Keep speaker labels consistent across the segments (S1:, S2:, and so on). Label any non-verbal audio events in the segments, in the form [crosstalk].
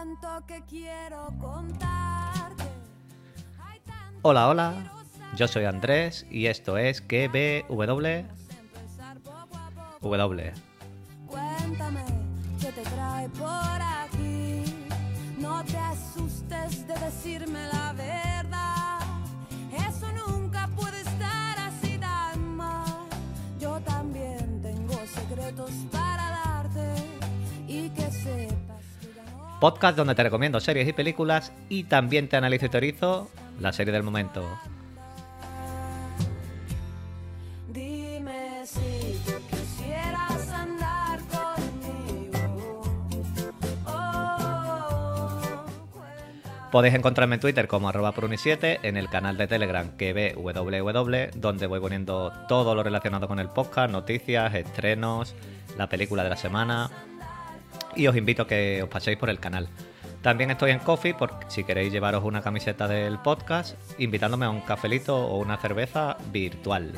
S1: tanto que quiero contarte.
S2: Hola, hola. Yo soy Andrés y esto es KBW. W.
S1: Cuéntame qué te trae por aquí. No te asustes de decirme la verdad.
S2: Podcast donde te recomiendo series y películas y también te analizo y teorizo la serie del momento.
S1: Dime si tú quisieras andar conmigo. Oh.
S2: Podéis encontrarme en Twitter como arroba pruni7, en el canal de Telegram KBWW, donde voy poniendo todo lo relacionado con el podcast, noticias, estrenos, la película de la semana. Y os invito a que os paséis por el canal. También estoy en Coffee por si queréis llevaros una camiseta del podcast, invitándome a un cafelito o una cerveza virtual.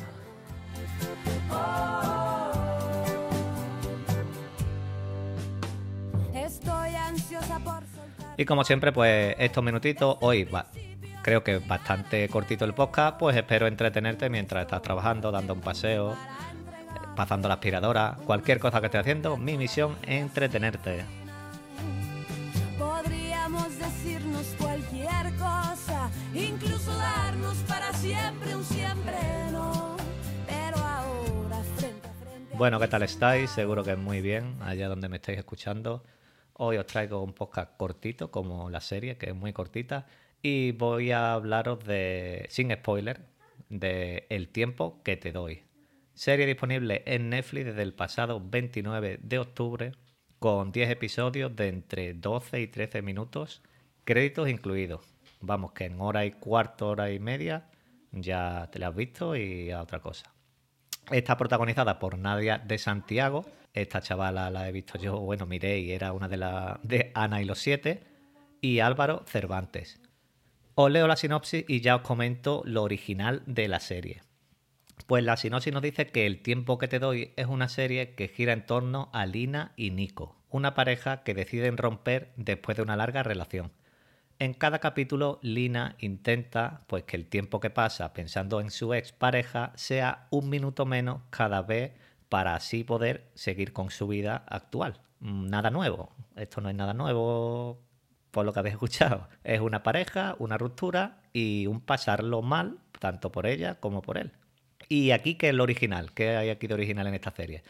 S2: Y como siempre, pues estos minutitos, hoy va, creo que bastante cortito el podcast, pues espero entretenerte mientras estás trabajando, dando un paseo, pasando la aspiradora, cualquier cosa que estés haciendo, mi misión es entretenerte.
S1: Podríamos decirnos cualquier cosa, incluso darnos para siempre un siempre no. Pero ahora frente a frente.
S2: Bueno, ¿qué tal estáis? Seguro que muy bien, allá donde me estáis escuchando. Hoy os traigo un podcast cortito, como la serie, que es muy cortita, y voy a hablaros de, sin spoiler, de El tiempo que te doy. Serie disponible en Netflix desde el pasado 29 de octubre, con 10 episodios de entre 12 y 13 minutos, créditos incluidos. Vamos, que en hora y cuarto, hora y media, ya te la has visto y a otra cosa. Está protagonizada por Nadia de Santiago. Esta chavala la he visto yo, bueno, miré y era una de las de Ana y los siete. Y Álvaro Cervantes. Os leo la sinopsis y ya os comento lo original de la serie. Pues la sinopsis nos dice que El tiempo que te doy es una serie que gira en torno a Lina y Nico, una pareja que deciden romper después de una larga relación. En cada capítulo, Lina intenta pues que el tiempo que pasa pensando en su ex pareja sea un minuto menos cada vez para así poder seguir con su vida actual. Mm, Nada nuevo. Esto no es nada nuevo por lo que habéis [laughs] escuchado. Es una pareja, una ruptura y un pasarlo mal, tanto por ella como por él. Y aquí, ¿qué es lo original? ¿Qué hay aquí de original en esta serie?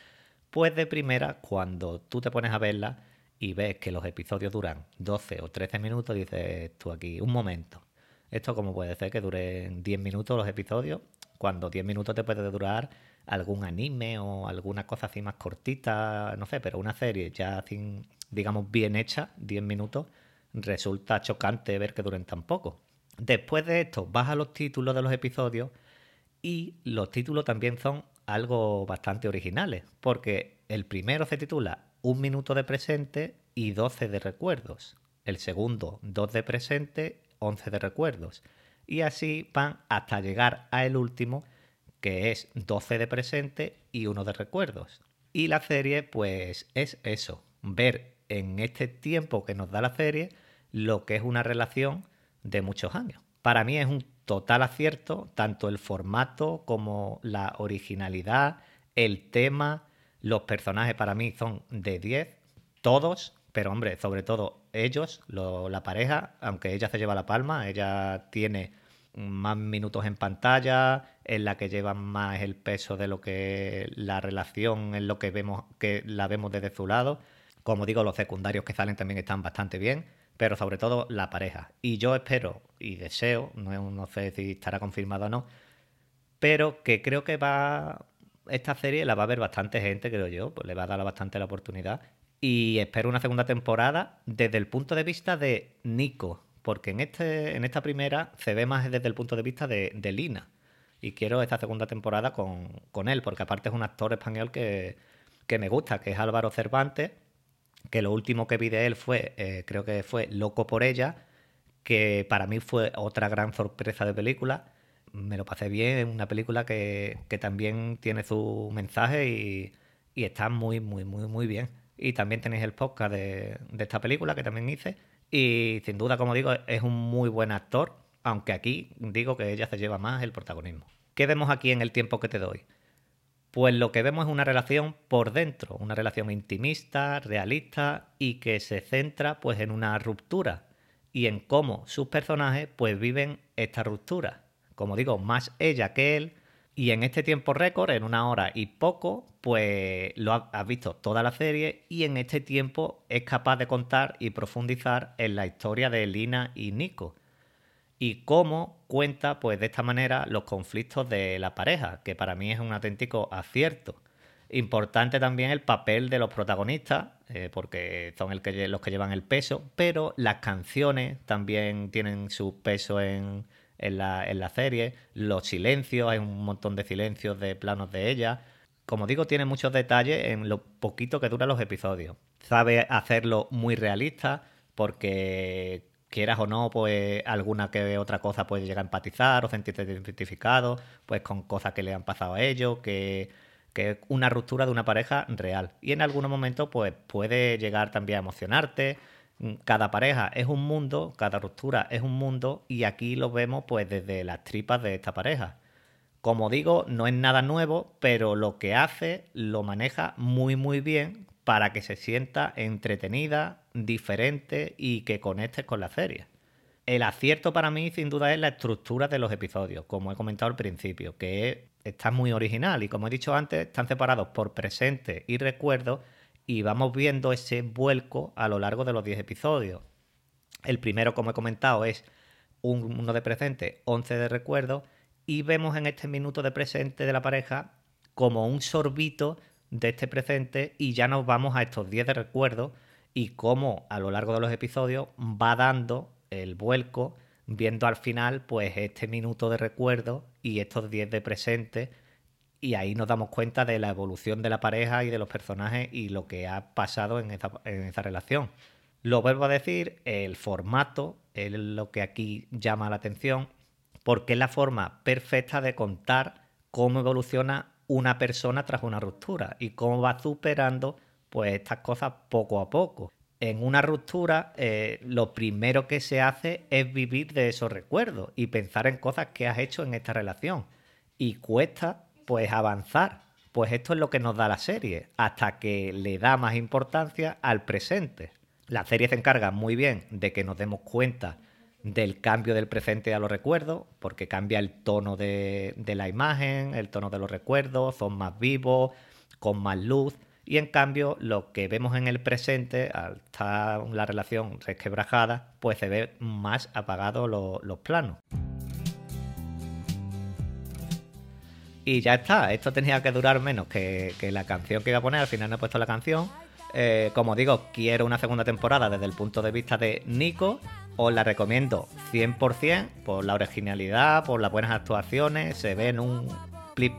S2: Pues de primera, cuando tú te pones a verla y ves que los episodios duran 12 o 13 minutos, dices tú aquí, un momento. Esto como puede ser que duren 10 minutos los episodios, cuando 10 minutos te puede durar algún anime o alguna cosa así más cortita, no sé, pero una serie ya así, digamos, bien hecha, 10 minutos, resulta chocante ver que duren tan poco. Después de esto, vas a los títulos de los episodios y los títulos también son algo bastante originales, porque el primero se titula Un minuto de presente y 12 de recuerdos. El segundo, 2 de presente, 11 de recuerdos. Y así van hasta llegar a el último, que es 12 de presente y 1 de recuerdos. Y la serie, pues es eso, ver en este tiempo que nos da la serie lo que es una relación de muchos años. Para mí es un total acierto, tanto el formato como la originalidad, el tema, los personajes para mí son de 10, todos, pero hombre, sobre todo ellos, lo- la pareja, aunque ella se lleva la palma, ella tiene más minutos en pantalla, en la que lleva más el peso de lo que la relación, en lo que vemos, que la vemos desde su lado. Como digo, los secundarios que salen también están bastante bien, pero sobre todo la pareja. Y yo espero y deseo, no, sé si estará confirmado o no, pero que creo que va esta serie la va a ver bastante gente, creo yo, pues le va a dar bastante la oportunidad y espero una segunda temporada desde el punto de vista de Nico, porque en este en esta primera se ve más desde el punto de vista de, de Lina y quiero esta segunda temporada con, con él, porque aparte es un actor español que, que me gusta, que es Álvaro Cervantes, que lo último que vi de él fue, eh, creo que fue Loco por ella, que para mí fue otra gran sorpresa de película. Me lo pasé bien, es una película que, que también tiene su mensaje y, y está muy, muy, muy, muy bien. Y también tenéis el podcast de, de esta película que también hice. Y sin duda, como digo, es un muy buen actor, aunque aquí digo que ella se lleva más el protagonismo. ¿Qué vemos aquí en el tiempo que te doy? Pues lo que vemos es una relación por dentro, una relación intimista, realista y que se centra pues en una ruptura y en cómo sus personajes pues viven esta ruptura. Como digo, más ella que él y en este tiempo récord, en una hora y poco, pues lo has visto toda la serie y en este tiempo es capaz de contar y profundizar en la historia de Lina y Nico y cómo cuenta pues de esta manera los conflictos de la pareja, que para mí es un auténtico acierto. Importante también el papel de los protagonistas, eh, porque son los que llevan el peso, pero las canciones también tienen su peso en, la, en la serie, los silencios, hay un montón de silencios de planos de ella. Como digo, tiene muchos detalles en lo poquito que duran los episodios. Sabe hacerlo muy realista, porque quieras o no, pues alguna que otra cosa puede llegar a empatizar o sentirte identificado, pues con cosas que le han pasado a ellos, que, que una ruptura de una pareja real. Y en algunos momentos, pues puede llegar también a emocionarte. Cada pareja es un mundo, cada ruptura es un mundo, y aquí lo vemos pues desde las tripas de esta pareja. Como digo, no es nada nuevo, pero lo que hace lo maneja muy muy bien para que se sienta entretenida, diferente y que conectes con la serie. El acierto para mí, sin duda, es la estructura de los episodios, como he comentado al principio, que está muy original y, como he dicho antes, están separados por presente y recuerdo y vamos viendo ese vuelco a lo largo de los 10 episodios. El primero, como he comentado, es uno de presente, 11 de recuerdo, y vemos en este minuto de presente de la pareja como un sorbito de este presente y ya nos vamos a estos 10 de recuerdo y cómo a lo largo de los episodios va dando el vuelco viendo al final pues este minuto de recuerdo y estos 10 de presente y ahí nos damos cuenta de la evolución de la pareja y de los personajes y lo que ha pasado en esa, en esa relación. Lo vuelvo a decir, el formato es lo que aquí llama la atención porque es la forma perfecta de contar cómo evoluciona una persona tras una ruptura y cómo va superando pues estas cosas poco a poco. En una ruptura eh, lo primero que se hace es vivir de esos recuerdos y pensar en cosas que has hecho en esta relación. Y cuesta pues avanzar. Pues esto es lo que nos da la serie, hasta que le da más importancia al presente. La serie se encarga muy bien de que nos demos cuenta del cambio del presente a los recuerdos, porque cambia el tono de, la imagen, el tono de los recuerdos, son más vivos, con más luz. Y en cambio, lo que vemos en el presente, al estar la relación resquebrajada, pues se ve más apagado los planos. Y ya está, esto tenía que durar menos que, la canción que iba a poner, al final no he puesto la canción. Eh, como digo, quiero una segunda temporada desde el punto de vista de Nico os la recomiendo 100% por la originalidad, por las buenas actuaciones, se ve en un plis.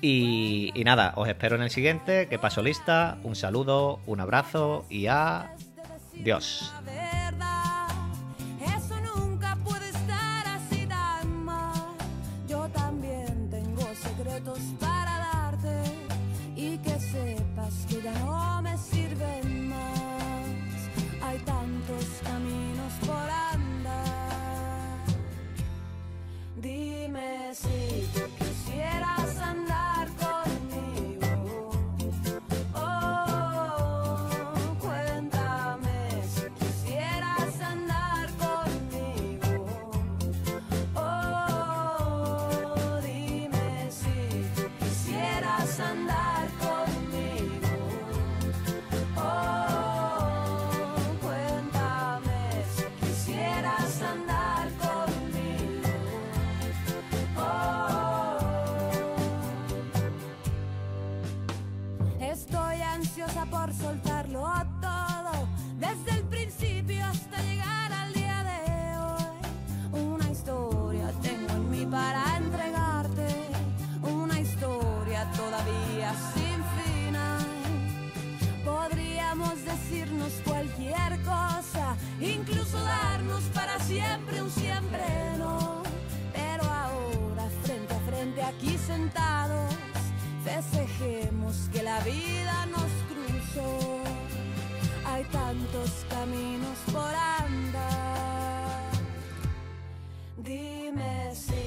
S2: Y, y, nada, os espero en el siguiente, que paso lista, un saludo, un abrazo y adiós.
S1: por aquí sentados, festejemos que la vida nos hay tantos caminos por andar. Dime si